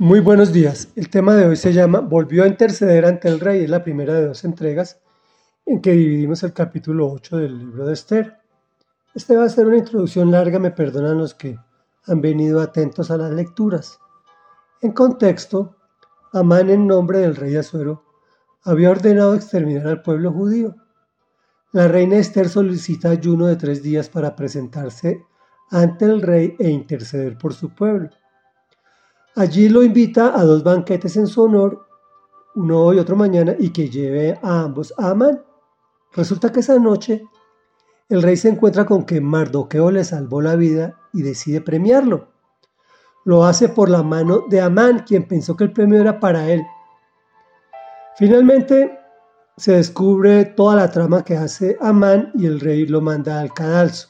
Muy buenos días. El tema de hoy se llama Volvió a interceder ante el rey. Es la primera de dos entregas en que dividimos el capítulo 8 del libro de Esther. Este va a ser una introducción larga, me perdonan los que han venido atentos a las lecturas. En contexto, Amán en nombre del rey Azuero había ordenado exterminar al pueblo judío. La reina Esther solicita ayuno de tres días para presentarse ante el rey e interceder por su pueblo. Allí lo invita a dos banquetes en su honor, uno hoy y otro mañana, y que lleve a ambos a Amán. Resulta que esa noche el rey se encuentra con que Mardoqueo le salvó la vida y decide premiarlo. Lo hace por la mano de Amán, quien pensó que el premio era para él. Finalmente se descubre toda la trama que hace Amán y el rey lo manda al cadalso,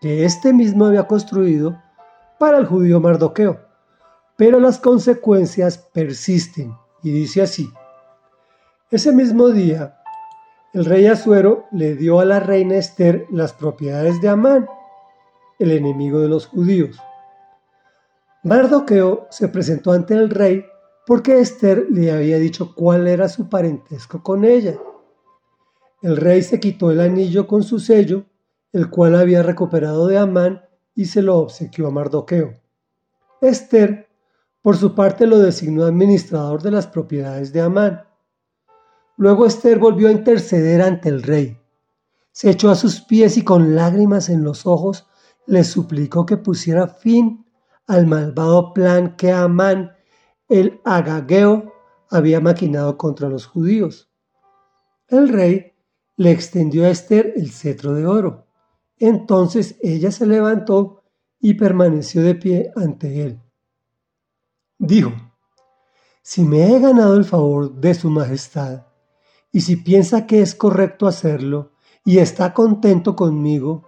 que éste mismo había construido para el judío Mardoqueo. Pero las consecuencias persisten y dice así. Ese mismo día, el rey Asuero le dio a la reina Esther las propiedades de Amán, el enemigo de los judíos. Mardoqueo se presentó ante el rey porque Esther le había dicho cuál era su parentesco con ella. El rey se quitó el anillo con su sello, el cual había recuperado de Amán, y se lo obsequió a Mardoqueo. Esther por su parte lo designó administrador de las propiedades de Amán. Luego Esther volvió a interceder ante el rey. Se echó a sus pies y con lágrimas en los ojos le suplicó que pusiera fin al malvado plan que Amán, el agageo, había maquinado contra los judíos. El rey le extendió a Esther el cetro de oro. Entonces ella se levantó y permaneció de pie ante él. Dijo, si me he ganado el favor de su majestad, y si piensa que es correcto hacerlo, y está contento conmigo,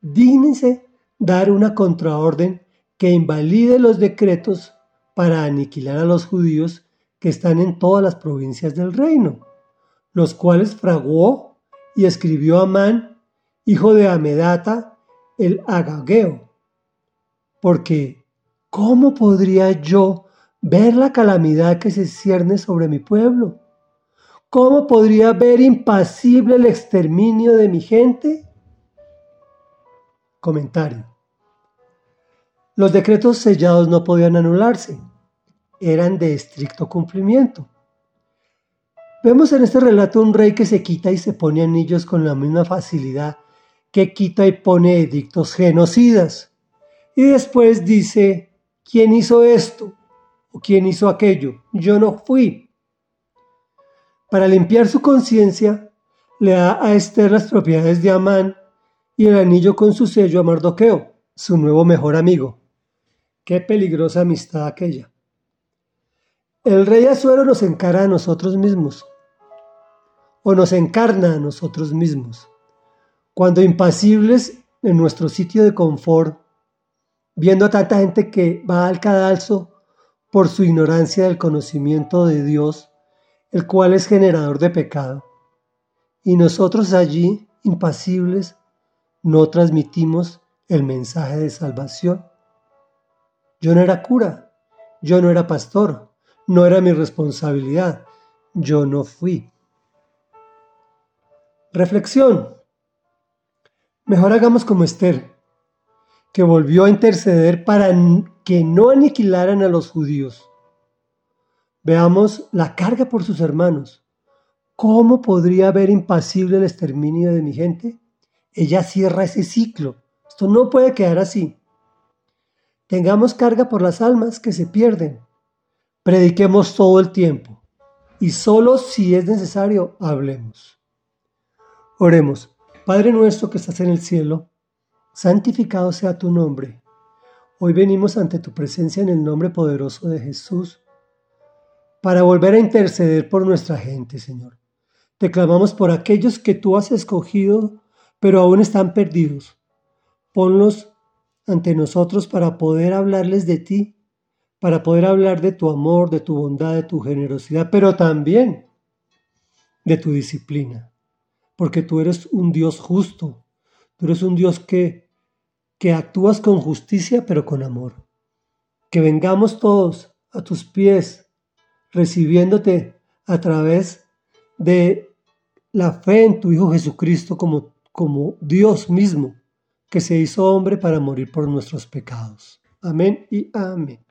dígnese dar una contraorden que invalide los decretos para aniquilar a los judíos que están en todas las provincias del reino, los cuales fraguó y escribió Amán, hijo de Amedata, el Agageo, porque ¿cómo podría yo ver la calamidad que se cierne sobre mi pueblo? ¿Cómo podría ver impasible el exterminio de mi gente? Comentario. Los decretos sellados no podían anularse, eran de estricto cumplimiento. Vemos en este relato un rey que se quita y se pone anillos con la misma facilidad que quita y pone edictos genocidas. Y después dice, ¿Quién hizo esto? ¿O quién hizo aquello? Yo no fui. Para limpiar su conciencia, le da a Esther las propiedades de Amán y el anillo con su sello a Mardoqueo, su nuevo mejor amigo. Qué peligrosa amistad aquella. El rey Azuero nos encara a nosotros mismos, o nos encarna a nosotros mismos, cuando impasibles en nuestro sitio de confort viendo a tanta gente que va al cadalso por su ignorancia del conocimiento de Dios, el cual es generador de pecado. Y nosotros allí, impasibles, no transmitimos el mensaje de salvación. Yo no era cura, yo no era pastor, no era mi responsabilidad, yo no fui. Reflexión. Mejor hagamos como Esther, que volvió a interceder para que no aniquilaran a los judíos. Veamos la carga por sus hermanos. ¿Cómo podría haber impasible el exterminio de mi gente? Ella cierra ese ciclo. Esto no puede quedar así. Tengamos carga por las almas que se pierden. Prediquemos todo el tiempo. Y solo si es necesario, hablemos. Oremos. Padre nuestro que estás en el cielo, santificado sea tu nombre. Hoy venimos ante tu presencia en el nombre poderoso de Jesús para volver a interceder por nuestra gente, Señor. Te clamamos por aquellos que tú has escogido, pero aún están perdidos. Ponlos ante nosotros para poder hablarles de ti, para poder hablar de tu amor, de tu bondad, de tu generosidad, pero también de tu disciplina, porque tú eres un Dios justo, tú eres un Dios que que actúas con justicia pero con amor. Que vengamos todos a tus pies, recibiéndote a través de la fe en tu Hijo Jesucristo como, como Dios mismo, que se hizo hombre para morir por nuestros pecados. Amén y amén.